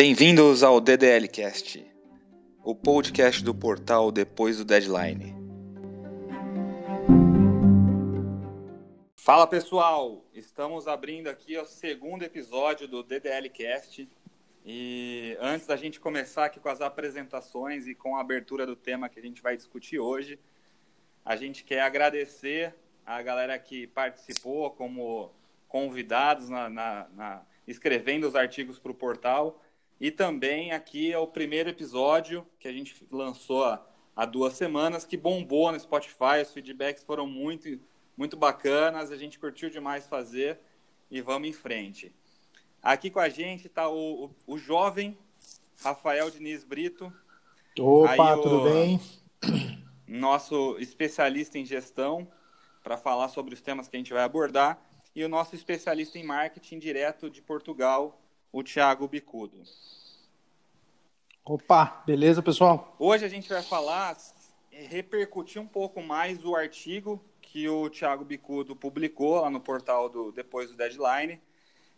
Bem-vindos ao DDLcast, o podcast do portal Depois do Deadline. Fala pessoal, estamos abrindo aqui o segundo episódio do DDLcast e antes da gente começar aqui com as apresentações e com a abertura do tema que a gente vai discutir hoje, a gente quer agradecer a galera que participou como convidados na, na, na escrevendo os artigos para o portal e também aqui é o primeiro episódio que a gente lançou há, há duas semanas, que bombou no Spotify. Os feedbacks foram muito, muito bacanas, a gente curtiu demais fazer e vamos em frente. Aqui com a gente está o, o, o, jovem Rafael Diniz Brito. Opa, tudo bem? Nosso especialista em gestão para falar sobre os temas que a gente vai abordar. E o nosso especialista em marketing direto de Portugal, o Thiago Bicudo. Opa, beleza, pessoal? Hoje a gente vai falar, é, repercutir um pouco mais o artigo que o Thiago Bicudo publicou lá no portal do Depois do Deadline,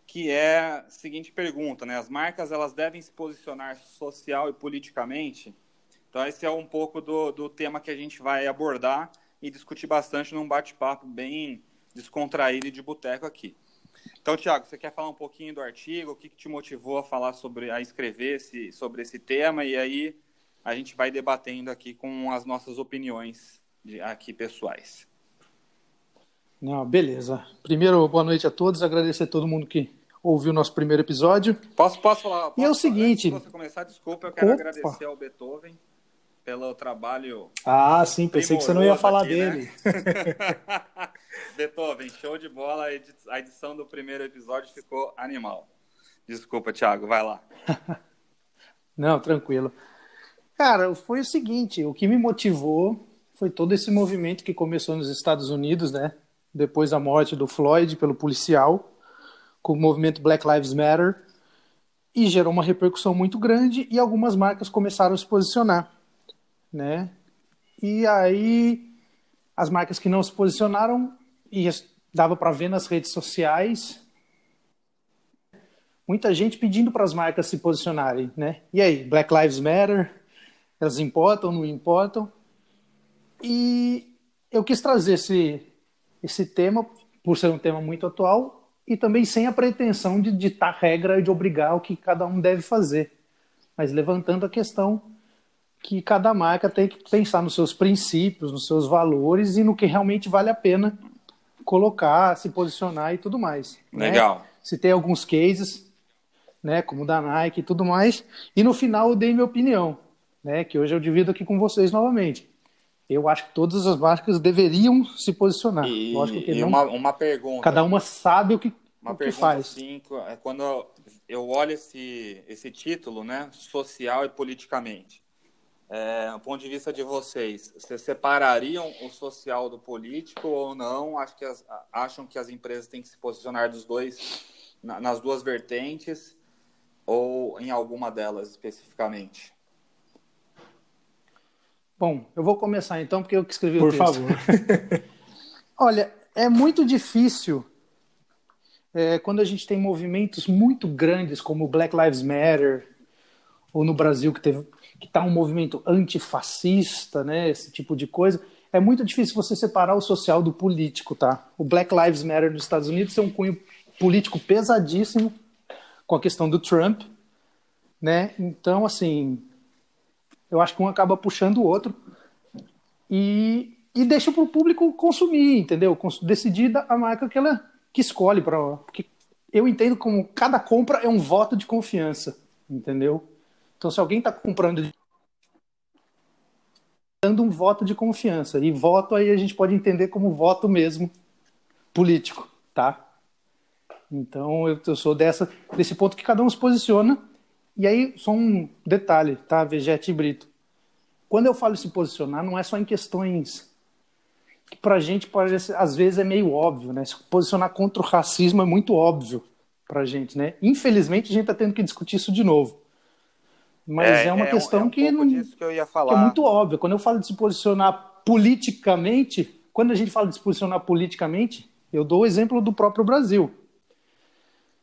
que é a seguinte pergunta, né? As marcas elas devem se posicionar social e politicamente? Então esse é um pouco do, do tema que a gente vai abordar e discutir bastante num bate-papo bem descontraído e de boteco aqui. Então, Tiago, você quer falar um pouquinho do artigo? O que, que te motivou a falar sobre, a escrever esse, sobre esse tema? E aí a gente vai debatendo aqui com as nossas opiniões de, aqui pessoais. Não, beleza. Primeiro, boa noite a todos. Agradecer a todo mundo que ouviu o nosso primeiro episódio. Posso, posso falar? Posso, e é o seguinte. Antes de você começar, desculpa, eu quero Opa. agradecer ao Beethoven pelo trabalho. Ah, sim, pensei que você não ia falar aqui, dele. Né? Beethoven, show de bola. A edição do primeiro episódio ficou animal. Desculpa, Thiago, vai lá. não, tranquilo. Cara, foi o seguinte: o que me motivou foi todo esse movimento que começou nos Estados Unidos, né? Depois da morte do Floyd pelo policial, com o movimento Black Lives Matter, e gerou uma repercussão muito grande e algumas marcas começaram a se posicionar né? E aí as marcas que não se posicionaram e dava para ver nas redes sociais muita gente pedindo para as marcas se posicionarem, né? E aí, Black Lives Matter, elas importam, não importam? E eu quis trazer esse esse tema por ser um tema muito atual e também sem a pretensão de ditar regra e de obrigar o que cada um deve fazer, mas levantando a questão que cada marca tem que pensar nos seus princípios, nos seus valores e no que realmente vale a pena colocar, se posicionar e tudo mais. Né? Legal. Né? Se tem alguns cases, né, como o da Nike e tudo mais. E no final eu dei minha opinião, né, que hoje eu divido aqui com vocês novamente. Eu acho que todas as marcas deveriam se posicionar. E, Lógico que e não, uma, uma pergunta. Cada uma sabe o que, uma o que faz. Sim, é quando eu olho esse, esse título, né, social e politicamente é, do ponto de vista de vocês, vocês separariam o social do político ou não? Acho que as, acham que as empresas têm que se posicionar dos dois, nas duas vertentes ou em alguma delas especificamente? Bom, eu vou começar então, porque eu que escrevi Por o texto. Por favor. Olha, é muito difícil é, quando a gente tem movimentos muito grandes como Black Lives Matter, ou no Brasil que teve que está um movimento antifascista, né, esse tipo de coisa, é muito difícil você separar o social do político, tá? O Black Lives Matter nos Estados Unidos tem um cunho político pesadíssimo com a questão do Trump, né? Então, assim, eu acho que um acaba puxando o outro e, e deixa para o público consumir, entendeu? Decidir a marca que ela que escolhe para, porque eu entendo como cada compra é um voto de confiança, entendeu? Então, se alguém está comprando dando um voto de confiança. E voto aí a gente pode entender como voto mesmo político, tá? Então eu, eu sou dessa desse ponto que cada um se posiciona. E aí só um detalhe, tá? Vegete e Brito. Quando eu falo se posicionar, não é só em questões que pra gente pode às vezes é meio óbvio, né? Se posicionar contra o racismo é muito óbvio pra gente, né? Infelizmente a gente tá tendo que discutir isso de novo. Mas é, é uma é, questão é um que, não, que, que é muito óbvia. Quando eu falo de se posicionar politicamente, quando a gente fala de se posicionar politicamente, eu dou o exemplo do próprio Brasil.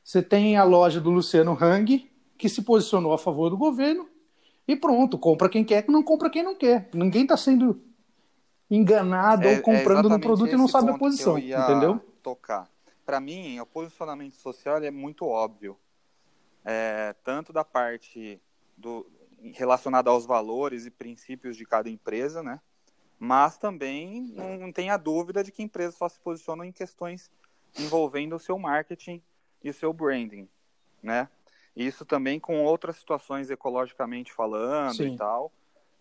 Você tem a loja do Luciano Hang, que se posicionou a favor do governo e pronto, compra quem quer, não compra quem não quer. Ninguém está sendo enganado é, ou comprando é no produto e não sabe a posição, entendeu? Tocar. Para mim, o posicionamento social é muito óbvio, é, tanto da parte do relacionada aos valores e princípios de cada empresa, né? Mas também não tenha dúvida de que empresas só se posicionam em questões envolvendo o seu marketing e o seu branding, né? Isso também com outras situações ecologicamente falando Sim. e tal,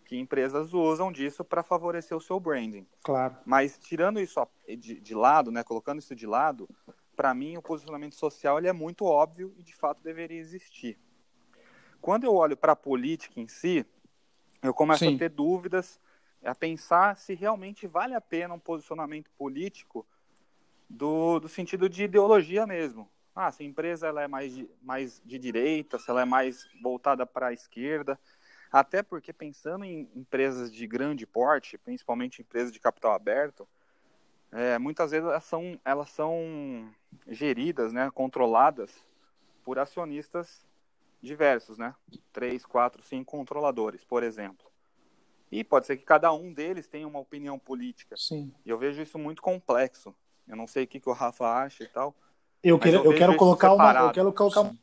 que empresas usam disso para favorecer o seu branding. Claro. Mas tirando isso de, de lado, né, colocando isso de lado, para mim o posicionamento social ele é muito óbvio e de fato deveria existir. Quando eu olho para a política em si, eu começo Sim. a ter dúvidas, a pensar se realmente vale a pena um posicionamento político do, do sentido de ideologia mesmo. Ah, se a empresa ela é mais de, mais de direita, se ela é mais voltada para a esquerda. Até porque, pensando em empresas de grande porte, principalmente empresas de capital aberto, é, muitas vezes elas são, elas são geridas, né, controladas por acionistas diversos, né? Três, quatro, cinco controladores, por exemplo. E pode ser que cada um deles tenha uma opinião política. Sim. E eu vejo isso muito complexo. Eu não sei o que, que o Rafa acha e tal. Eu, quero, eu, eu quero colocar uma, eu quero colocar uma...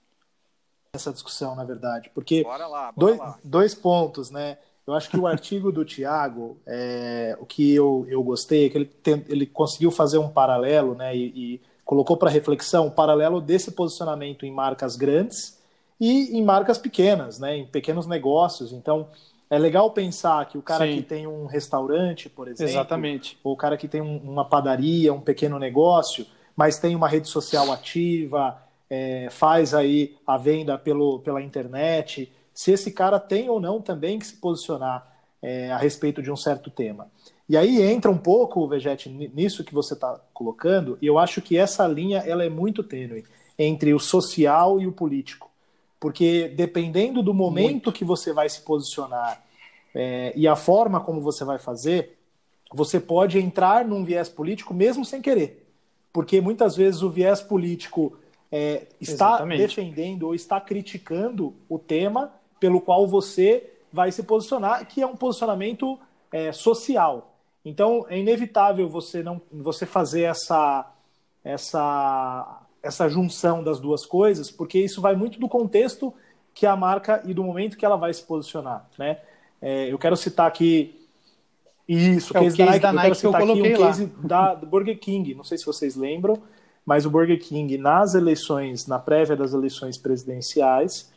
essa discussão, na verdade, porque bora lá, bora dois, lá. dois pontos, né? Eu acho que o artigo do Tiago, é, o que eu, eu gostei, é que ele, tem, ele conseguiu fazer um paralelo, né? E, e colocou para reflexão um paralelo desse posicionamento em marcas grandes e em marcas pequenas, né? Em pequenos negócios. Então, é legal pensar que o cara Sim. que tem um restaurante, por exemplo, Exatamente. ou o cara que tem um, uma padaria, um pequeno negócio, mas tem uma rede social ativa, é, faz aí a venda pelo, pela internet, se esse cara tem ou não também que se posicionar é, a respeito de um certo tema. E aí entra um pouco, Vegete, nisso que você está colocando, e eu acho que essa linha ela é muito tênue entre o social e o político. Porque dependendo do momento Muito. que você vai se posicionar é, e a forma como você vai fazer, você pode entrar num viés político mesmo sem querer. Porque muitas vezes o viés político é, está Exatamente. defendendo ou está criticando o tema pelo qual você vai se posicionar, que é um posicionamento é, social. Então é inevitável você não você fazer essa essa essa junção das duas coisas, porque isso vai muito do contexto que a marca e do momento que ela vai se posicionar, né? É, eu quero citar aqui isso, é case, o case da Nike, da Nike eu, eu aqui um case da, do Burger King, não sei se vocês lembram, mas o Burger King nas eleições, na prévia das eleições presidenciais,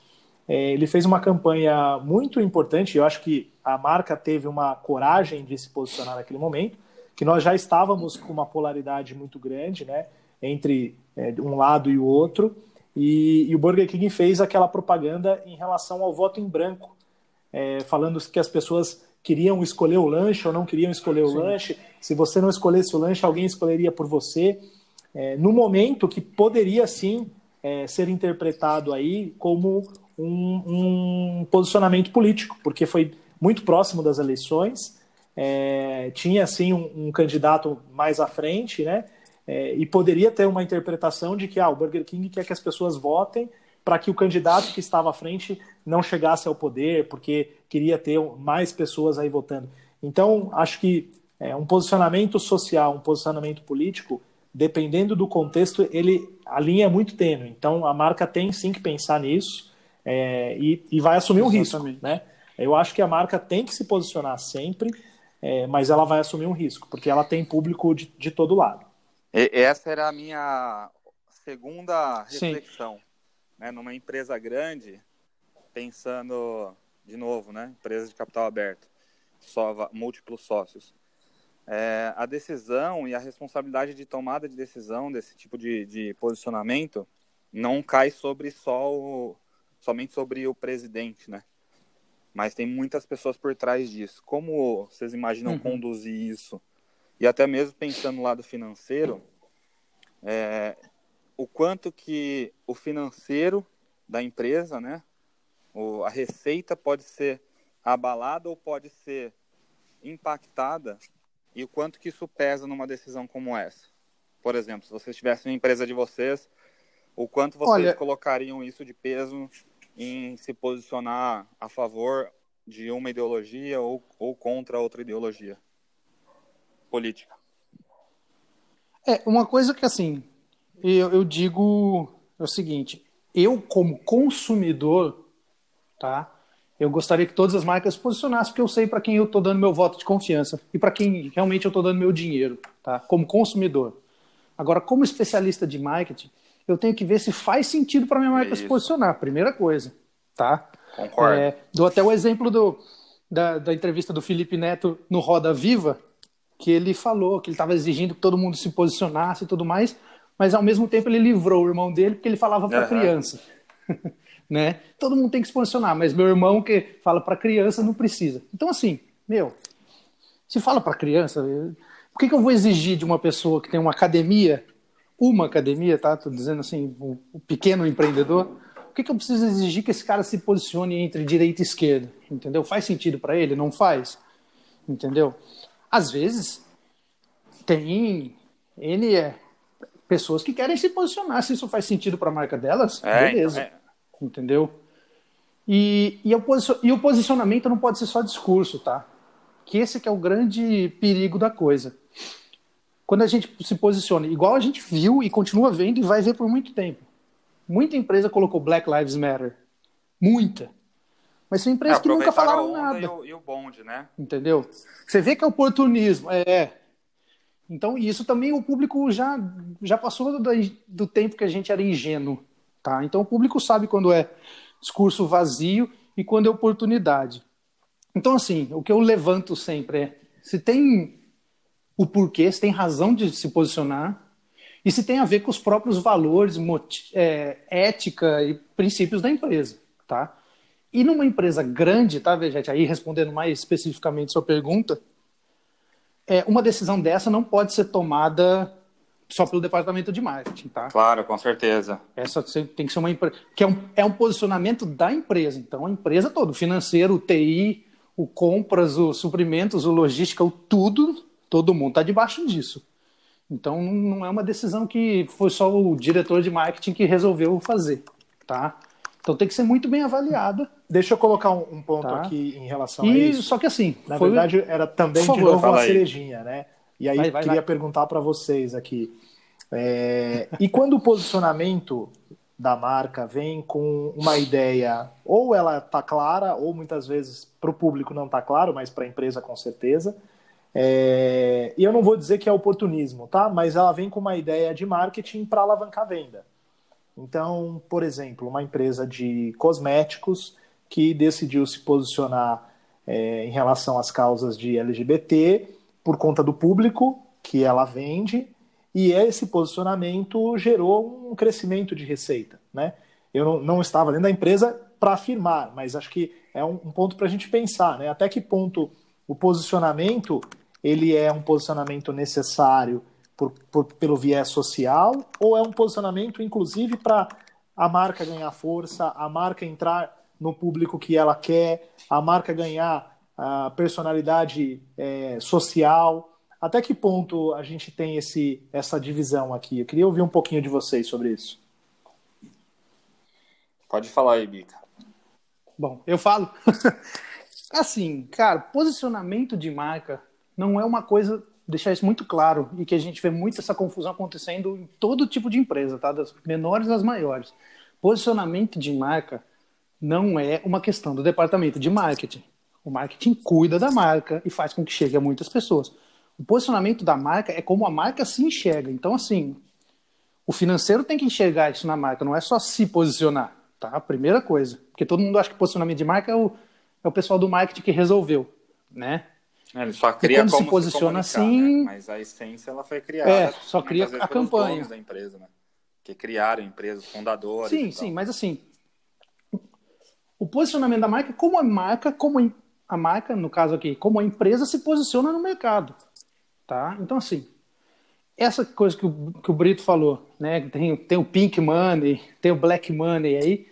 é, ele fez uma campanha muito importante. Eu acho que a marca teve uma coragem de se posicionar naquele momento, que nós já estávamos com uma polaridade muito grande, né? entre é, um lado e o outro. E, e, o Burger King fez aquela propaganda em relação ao voto em branco, é, falando que as pessoas queriam escolher o lanche ou não queriam escolher o Sim. lanche. Se você não escolhesse o lanche, alguém escolheria por você. É, no momento que poderia sim é, ser interpretado aí como um, um, posicionamento político, porque foi muito próximo das eleições, é, tinha assim um, um candidato mais à frente, né? É, e poderia ter uma interpretação de que ah, o Burger King quer que as pessoas votem para que o candidato que estava à frente não chegasse ao poder, porque queria ter mais pessoas aí votando. Então, acho que é, um posicionamento social, um posicionamento político, dependendo do contexto, ele a linha é muito tênue. Então, a marca tem sim que pensar nisso é, e, e, vai assumir um Exatamente. risco, né? Eu acho que a marca tem que se posicionar sempre, é, mas ela vai assumir um risco, porque ela tem público de, de todo lado. Essa era a minha segunda reflexão. Né? Numa empresa grande, pensando de novo, né? empresa de capital aberto, só múltiplos sócios. É, a decisão e a responsabilidade de tomada de decisão desse tipo de, de posicionamento não cai sobre só o, somente sobre o presidente, né? Mas tem muitas pessoas por trás disso. Como vocês imaginam uhum. conduzir isso? E até mesmo pensando no lado financeiro, é, o quanto que o financeiro da empresa, né, o, a receita pode ser abalada ou pode ser impactada e o quanto que isso pesa numa decisão como essa. Por exemplo, se vocês tivessem uma empresa de vocês, o quanto vocês Olha... colocariam isso de peso em se posicionar a favor de uma ideologia ou, ou contra outra ideologia política? É, uma coisa que assim, eu, eu digo é o seguinte, eu como consumidor, tá? Eu gostaria que todas as marcas se posicionassem, porque eu sei para quem eu estou dando meu voto de confiança e para quem realmente eu estou dando meu dinheiro, tá? Como consumidor. Agora, como especialista de marketing, eu tenho que ver se faz sentido para minha marca Isso. se posicionar, primeira coisa, tá? Concordo. É, dou até o exemplo do, da, da entrevista do Felipe Neto no Roda Viva, que ele falou que ele estava exigindo que todo mundo se posicionasse e tudo mais, mas ao mesmo tempo ele livrou o irmão dele porque ele falava para uhum. criança. né? Todo mundo tem que se posicionar, mas meu irmão que fala para criança não precisa. Então assim, meu, se fala para criança, por que, que eu vou exigir de uma pessoa que tem uma academia, uma academia, tá? Tô dizendo assim, o um pequeno empreendedor, por que, que eu preciso exigir que esse cara se posicione entre direita e esquerda? Entendeu? Faz sentido para ele? Não faz? Entendeu? Às vezes tem N é, pessoas que querem se posicionar. Se isso faz sentido para a marca delas, é, beleza. Então é. Entendeu? E, e, o e o posicionamento não pode ser só discurso, tá? Que esse que é o grande perigo da coisa. Quando a gente se posiciona, igual a gente viu e continua vendo e vai ver por muito tempo. Muita empresa colocou Black Lives Matter. Muita. Mas são empresas é, que nunca falaram nada. E o, e o bonde, né? Entendeu? Você vê que é oportunismo. É. Então, isso também o público já, já passou do, do tempo que a gente era ingênuo. Tá? Então, o público sabe quando é discurso vazio e quando é oportunidade. Então, assim, o que eu levanto sempre é: se tem o porquê, se tem razão de se posicionar, e se tem a ver com os próprios valores, é, ética e princípios da empresa. Tá? E numa empresa grande, tá, Vegete? Aí respondendo mais especificamente sua pergunta, é, uma decisão dessa não pode ser tomada só pelo departamento de marketing, tá? Claro, com certeza. Essa tem que ser uma empresa. Que é um, é um posicionamento da empresa. Então, a empresa toda, o financeiro, o TI, o compras, o suprimentos, o logística, o tudo, todo mundo está debaixo disso. Então, não é uma decisão que foi só o diretor de marketing que resolveu fazer, tá? Então tem que ser muito bem avaliada. Deixa eu colocar um, um ponto tá. aqui em relação e, a isso. Só que assim, na foi... verdade era também favor, de novo uma aí. cerejinha, né? E aí vai, vai, queria vai. perguntar para vocês aqui. É... e quando o posicionamento da marca vem com uma ideia, ou ela está clara, ou muitas vezes para o público não está claro, mas para a empresa com certeza. É... E eu não vou dizer que é oportunismo, tá? Mas ela vem com uma ideia de marketing para alavancar a venda. Então, por exemplo, uma empresa de cosméticos que decidiu se posicionar é, em relação às causas de LGBT por conta do público que ela vende e esse posicionamento gerou um crescimento de receita, né? Eu não, não estava dentro da empresa para afirmar, mas acho que é um, um ponto para a gente pensar, né? Até que ponto o posicionamento ele é um posicionamento necessário por, por, pelo viés social ou é um posicionamento, inclusive, para a marca ganhar força, a marca entrar no público que ela quer, a marca ganhar a personalidade é, social? Até que ponto a gente tem esse, essa divisão aqui? Eu queria ouvir um pouquinho de vocês sobre isso. Pode falar aí, Bica. Bom, eu falo. assim, cara, posicionamento de marca não é uma coisa deixar isso muito claro e que a gente vê muito essa confusão acontecendo em todo tipo de empresa, tá? Das menores às maiores. Posicionamento de marca não é uma questão do departamento de marketing. O marketing cuida da marca e faz com que chegue a muitas pessoas. O posicionamento da marca é como a marca se enxerga. Então, assim, o financeiro tem que enxergar isso na marca, não é só se posicionar, tá? Primeira coisa. Porque todo mundo acha que posicionamento de marca é o, é o pessoal do marketing que resolveu, né? É, ele só cria quando como se posiciona se assim, né? mas a essência ela foi criada. É, só cria a campanha da empresa, né? Que criaram empresas, fundadores. Sim, sim, mas assim, o posicionamento da marca, como a marca, como a marca, no caso aqui, como a empresa se posiciona no mercado, tá? Então assim, essa coisa que o, que o Brito falou, né? Tem, tem o pink money, tem o black money aí,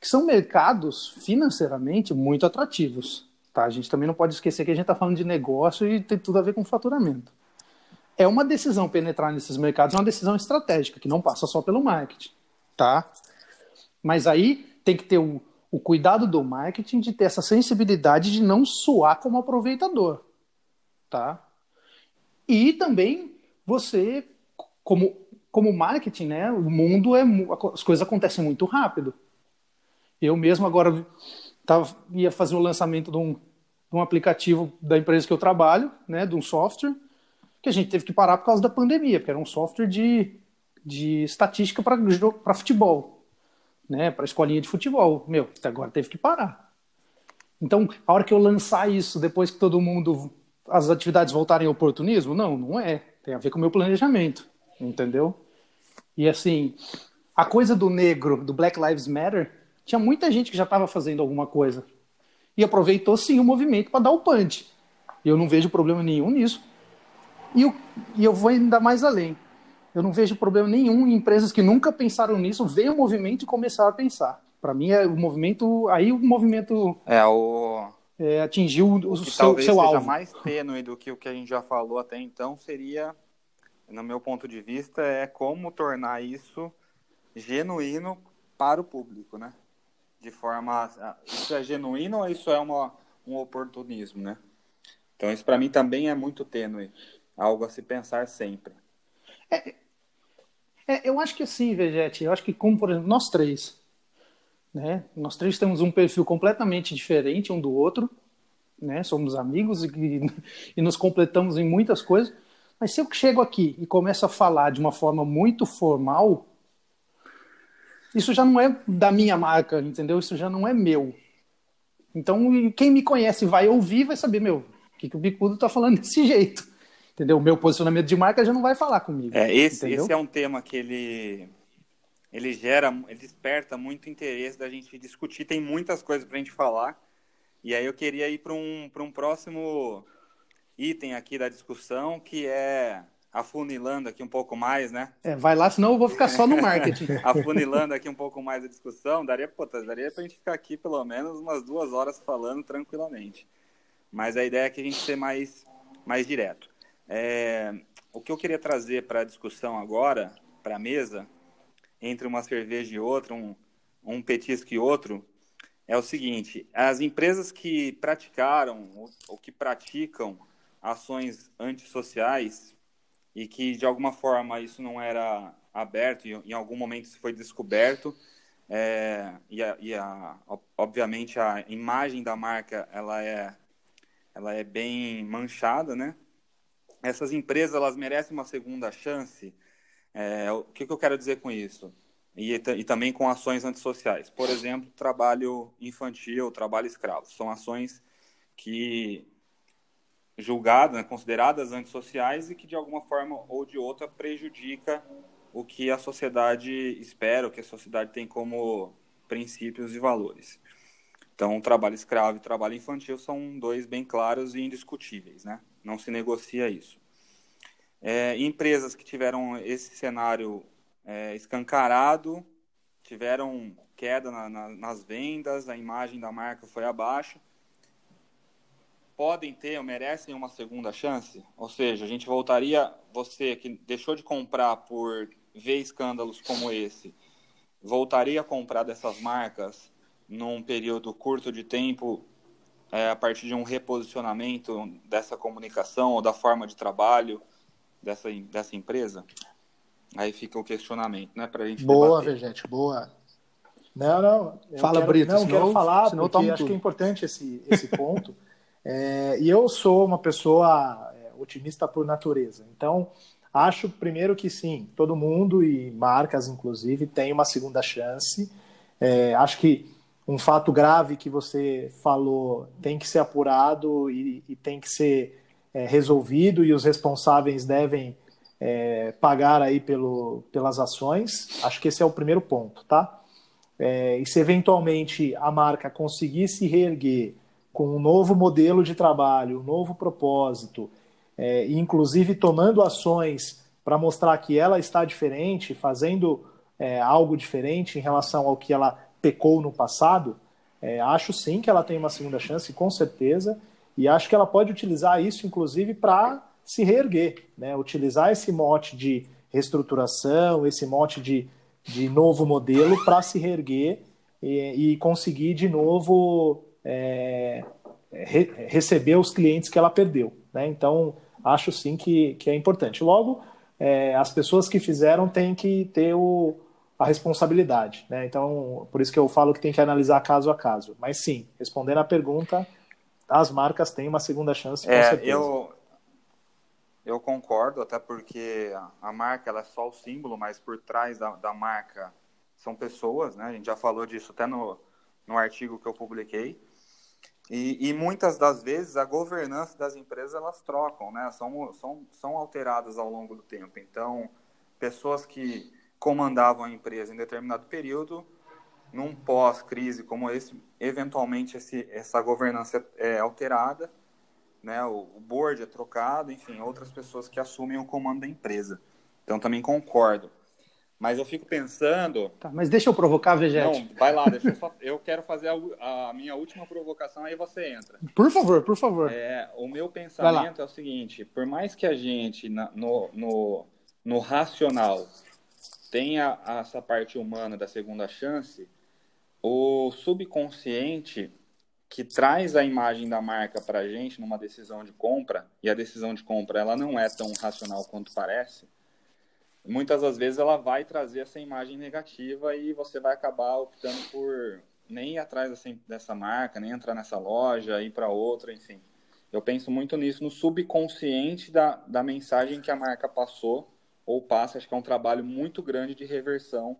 que são mercados financeiramente muito atrativos Tá? A gente também não pode esquecer que a gente está falando de negócio e tem tudo a ver com faturamento. É uma decisão penetrar nesses mercados, é uma decisão estratégica, que não passa só pelo marketing. Tá? Mas aí tem que ter um, o cuidado do marketing de ter essa sensibilidade de não suar como aproveitador, tá? E também você, como, como marketing, né? O mundo é as coisas acontecem muito rápido. Eu mesmo agora tava, ia fazer o lançamento de um, de um aplicativo da empresa que eu trabalho, né? De um software que a gente teve que parar por causa da pandemia, porque era um software de, de estatística para futebol, né? Para escolinha de futebol. Meu, agora teve que parar. Então, a hora que eu lançar isso, depois que todo mundo as atividades voltarem ao oportunismo? Não, não é. Tem a ver com o meu planejamento, entendeu? E assim, a coisa do negro, do Black Lives Matter, tinha muita gente que já estava fazendo alguma coisa. E aproveitou sim o movimento para dar o punch. E eu não vejo problema nenhum nisso. E, eu, e eu vou ainda mais além. Eu não vejo problema nenhum em empresas que nunca pensaram nisso, veem o movimento e começaram a pensar. Para mim, é o movimento. Aí o movimento. É, o, é, atingiu o, o seu, talvez seu seja alvo. mais tênue do que o que a gente já falou até então seria, no meu ponto de vista, é como tornar isso genuíno para o público, né? De forma, isso é genuíno ou isso é uma, um oportunismo, né? Então isso para mim também é muito tênue, algo a se pensar sempre. É, é, eu acho que assim, Vegete, eu acho que como, por exemplo, nós três, né? Nós três temos um perfil completamente diferente um do outro, né? Somos amigos e, e nos completamos em muitas coisas. Mas se eu chego aqui e começo a falar de uma forma muito formal, isso já não é da minha marca, entendeu? Isso já não é meu. Então, quem me conhece vai ouvir, vai saber, meu, o que, que o Bicudo está falando desse jeito. Entendeu? O meu posicionamento de marca já não vai falar comigo. É, esse, esse é um tema que ele ele gera, ele desperta muito interesse da gente discutir. Tem muitas coisas para a gente falar. E aí eu queria ir para um, um próximo item aqui da discussão, que é afunilando aqui um pouco mais, né? É, vai lá, senão eu vou ficar só no marketing. afunilando aqui um pouco mais a discussão, daria, pô, daria para a gente ficar aqui pelo menos umas duas horas falando tranquilamente. Mas a ideia é que a gente ser mais, mais direto. É, o que eu queria trazer para a discussão agora, para a mesa, entre uma cerveja e outra, um, um petisco e outro, é o seguinte: as empresas que praticaram ou, ou que praticam ações antissociais e que de alguma forma isso não era aberto e em algum momento isso foi descoberto é, e, a, e a, obviamente a imagem da marca ela é ela é bem manchada, né? Essas empresas elas merecem uma segunda chance é, o que, que, eu quero dizer com isso? E, e, também com ações antissociais. Por exemplo, trabalho infantil, trabalho escravo. São ações que julgadas, né, consideradas antissociais e que de alguma forma ou de outra prejudica o que a sociedade espera, o que a sociedade tem como princípios e valores. Então, trabalho escravo e trabalho infantil são dois bem claros e indiscutíveis, né? Não se negocia isso. É, empresas que tiveram esse cenário é, escancarado, tiveram queda na, na, nas vendas, a imagem da marca foi abaixo, podem ter ou merecem uma segunda chance? Ou seja, a gente voltaria, você que deixou de comprar por ver escândalos como esse, voltaria a comprar dessas marcas num período curto de tempo é, a partir de um reposicionamento dessa comunicação ou da forma de trabalho? dessa, dessa empresa? Aí fica o questionamento, né, para a gente Boa, Vegete, boa. Não, não. Fala, quero, Brito. Não, senão, quero falar, porque acho tudo. que é importante esse, esse ponto. é, e eu sou uma pessoa é, otimista por natureza. Então, acho primeiro que sim, todo mundo e marcas, inclusive, tem uma segunda chance. É, acho que um fato grave que você falou tem que ser apurado e, e tem que ser é, resolvido e os responsáveis devem é, pagar aí pelo, pelas ações. Acho que esse é o primeiro ponto, tá? É, e se eventualmente a marca conseguir se reerguer com um novo modelo de trabalho, um novo propósito, é, inclusive tomando ações para mostrar que ela está diferente, fazendo é, algo diferente em relação ao que ela pecou no passado, é, acho sim que ela tem uma segunda chance, com certeza. E acho que ela pode utilizar isso, inclusive, para se reerguer, né? utilizar esse mote de reestruturação, esse mote de, de novo modelo para se reerguer e, e conseguir de novo é, re, receber os clientes que ela perdeu. Né? Então, acho sim que, que é importante. Logo, é, as pessoas que fizeram têm que ter o, a responsabilidade. Né? Então, por isso que eu falo que tem que analisar caso a caso. Mas sim, respondendo à pergunta, as marcas têm uma segunda chance, com é, certeza. Eu, eu concordo, até porque a marca ela é só o símbolo, mas por trás da, da marca são pessoas, né? A gente já falou disso até no, no artigo que eu publiquei. E, e, muitas das vezes a governança das empresas elas trocam, né? São, são, são alteradas ao longo do tempo. Então, pessoas que comandavam a empresa em determinado período, num pós-crise como esse, eventualmente esse, essa governança é alterada, né? O, o board é trocado, enfim, outras pessoas que assumem o comando da empresa. Então, também concordo. Mas eu fico pensando. Tá, mas deixa eu provocar, Vegete. Não, vai lá, deixa eu só. Eu quero fazer a, a, minha última provocação, aí você entra. Por favor, por favor. É, o meu pensamento é o seguinte: por mais que a gente, na, no, no, no racional, tenha essa parte humana da segunda chance, o subconsciente que traz a imagem da marca para a gente numa decisão de compra, e a decisão de compra ela não é tão racional quanto parece muitas das vezes ela vai trazer essa imagem negativa e você vai acabar optando por nem ir atrás dessa, dessa marca, nem entrar nessa loja, ir para outra, enfim. Eu penso muito nisso, no subconsciente da, da mensagem que a marca passou ou passa. Acho que é um trabalho muito grande de reversão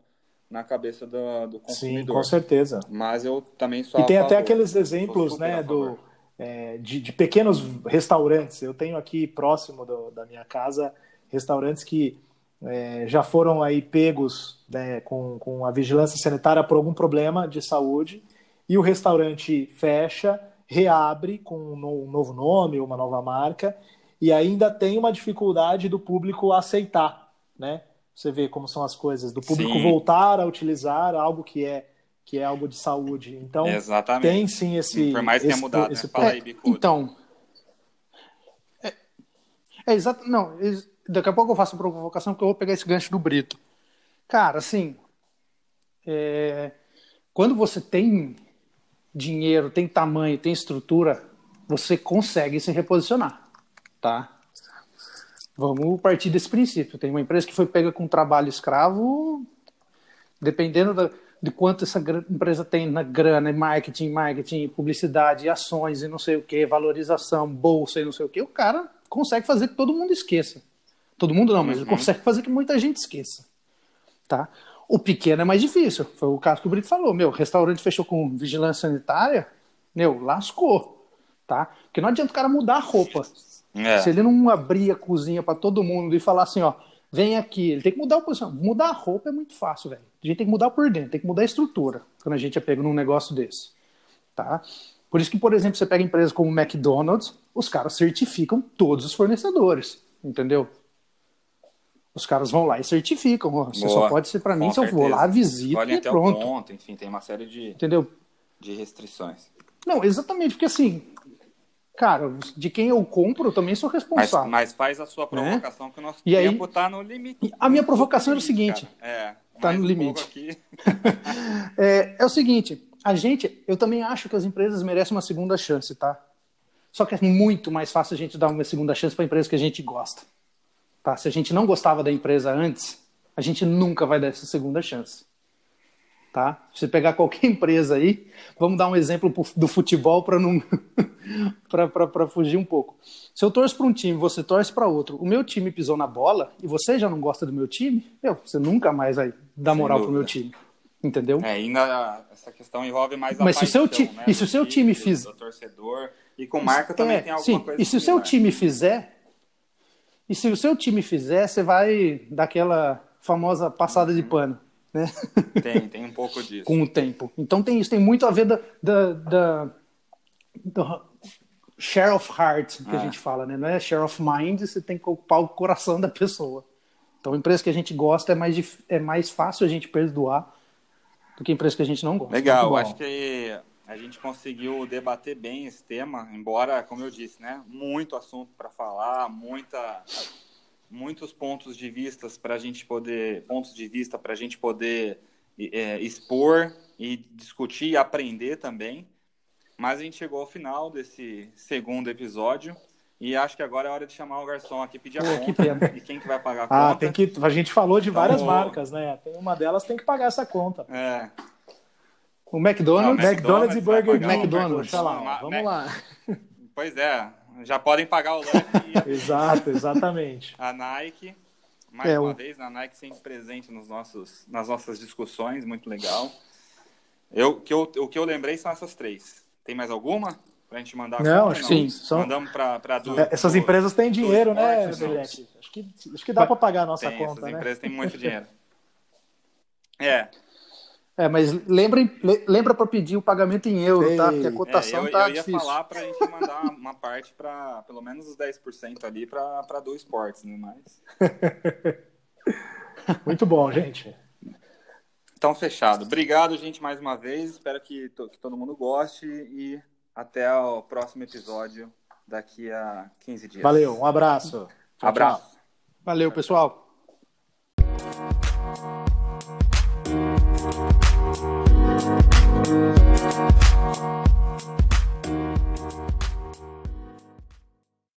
na cabeça do, do consumidor. Sim, com certeza. Mas eu também sou E tem até aqueles exemplos, né, do, é, de, de, pequenos restaurantes. Eu tenho aqui próximo do, da minha casa restaurantes que é, já foram aí pegos né, com, com a vigilância sanitária por algum problema de saúde e o restaurante fecha, reabre com um novo nome, uma nova marca e ainda tem uma dificuldade do público aceitar, né? Você vê como são as coisas, do público sim. voltar a utilizar algo que é que é algo de saúde. Então, Exatamente. tem sim esse. Por mais que tenha mudado, esse, né? Fala aí, Bicudo. Então. É, é exato. Não, daqui a pouco eu faço a provocação que eu vou pegar esse gancho do Brito. Cara, assim, é, quando você tem dinheiro, tem tamanho, tem estrutura, você consegue se reposicionar, tá? Vamos partir desse princípio. Tem uma empresa que foi pega com trabalho escravo, dependendo da, de quanto essa empresa tem na grana, marketing, marketing, publicidade, ações e não sei o que, valorização, bolsa e não sei o que, o cara consegue fazer que todo mundo esqueça. Todo mundo não, mas uhum. ele consegue fazer que muita gente esqueça. Tá? O pequeno é mais difícil. Foi o caso que o Brito falou. Meu, restaurante fechou com vigilância sanitária, meu, lascou. Tá? Porque não adianta o cara mudar a roupa. É. Se ele não abrir a cozinha para todo mundo e falar assim, ó, vem aqui, ele tem que mudar o posicionamento. Mudar a roupa é muito fácil, velho. A gente tem que mudar por dentro, tem que mudar a estrutura quando a gente é pego num negócio desse. Tá? Por isso que, por exemplo, você pega empresas como o McDonald's, os caras certificam todos os fornecedores, entendeu? Os caras vão lá e certificam. Você só pode ser para mim se eu vou lá, visito Escolhem e pronto. Ponto, enfim, tem uma série de, Entendeu? de restrições. Não, exatamente, porque assim, cara, de quem eu compro, eu também sou responsável. Mas, mas faz a sua né? provocação né? que o nosso e tempo aí, tá no limite. A minha provocação é o seguinte. É, tá no limite. é, é o seguinte, a gente, eu também acho que as empresas merecem uma segunda chance, tá? Só que é muito mais fácil a gente dar uma segunda chance para empresas que a gente gosta. Tá? Se a gente não gostava da empresa antes, a gente nunca vai dar essa segunda chance. Tá? Se você pegar qualquer empresa aí, vamos dar um exemplo do futebol para não para fugir um pouco. Se eu torço para um time, você torce para outro, o meu time pisou na bola e você já não gosta do meu time, meu, você nunca mais vai dar moral pro meu time. Entendeu? É, ainda essa questão envolve mais a Mas paixão, se o ti... né, e se o seu time fizer, torcedor e com marca também é, tem alguma sim. coisa. E se o seu time fizer, e se o seu time fizer, você vai dar aquela famosa passada de pano. Né? Tem, tem um pouco disso. Com o tempo. Então tem isso, tem muito a ver da, da, da, da share of heart, que a ah. gente fala, né? Não é share of mind, você tem que ocupar o coração da pessoa. Então, empresa que a gente gosta é mais, é mais fácil a gente perdoar do que empresa que a gente não gosta. Legal, acho que a gente conseguiu debater bem esse tema, embora, como eu disse, né, muito assunto para falar, muita, muitos pontos de vista para a gente poder, pontos de vista para a gente poder é, expor e discutir e aprender também. Mas a gente chegou ao final desse segundo episódio e acho que agora é hora de chamar o garçom aqui pedir a Pô, conta. Que e quem que vai pagar a ah, conta? Tem que, a gente falou de então, várias marcas, né? Tem uma delas tem que pagar essa conta. É. O McDonald's, ah, McDonald's, e Burger King. McDonald's, lá, vamos lá. Pois é, já podem pagar o lanche. Exato, exatamente. A Nike, mais é, uma o... vez, a Nike sempre presente nos nossos, nas nossas discussões, muito legal. Eu, que eu, o que eu lembrei são essas três. Tem mais alguma? Pra gente mandar Não, acho que sim. São... Mandamos para é, Essas empresas têm dinheiro, né, Belete? Acho que, acho que dá para pagar a nossa tem, conta. Essas né? empresas têm muito dinheiro. é. É, mas lembrem, lembra para pedir o pagamento em euro, Ei. tá? Porque a cotação é, eu, tá eu ia difícil. falar para a gente mandar uma parte para pelo menos os 10% ali para do esportes, né? Mas... Muito bom, gente. Então, fechado. Obrigado, gente, mais uma vez. Espero que, que todo mundo goste e até o próximo episódio daqui a 15 dias. Valeu, um abraço. Tchau, abraço. Tchau. Valeu, pessoal.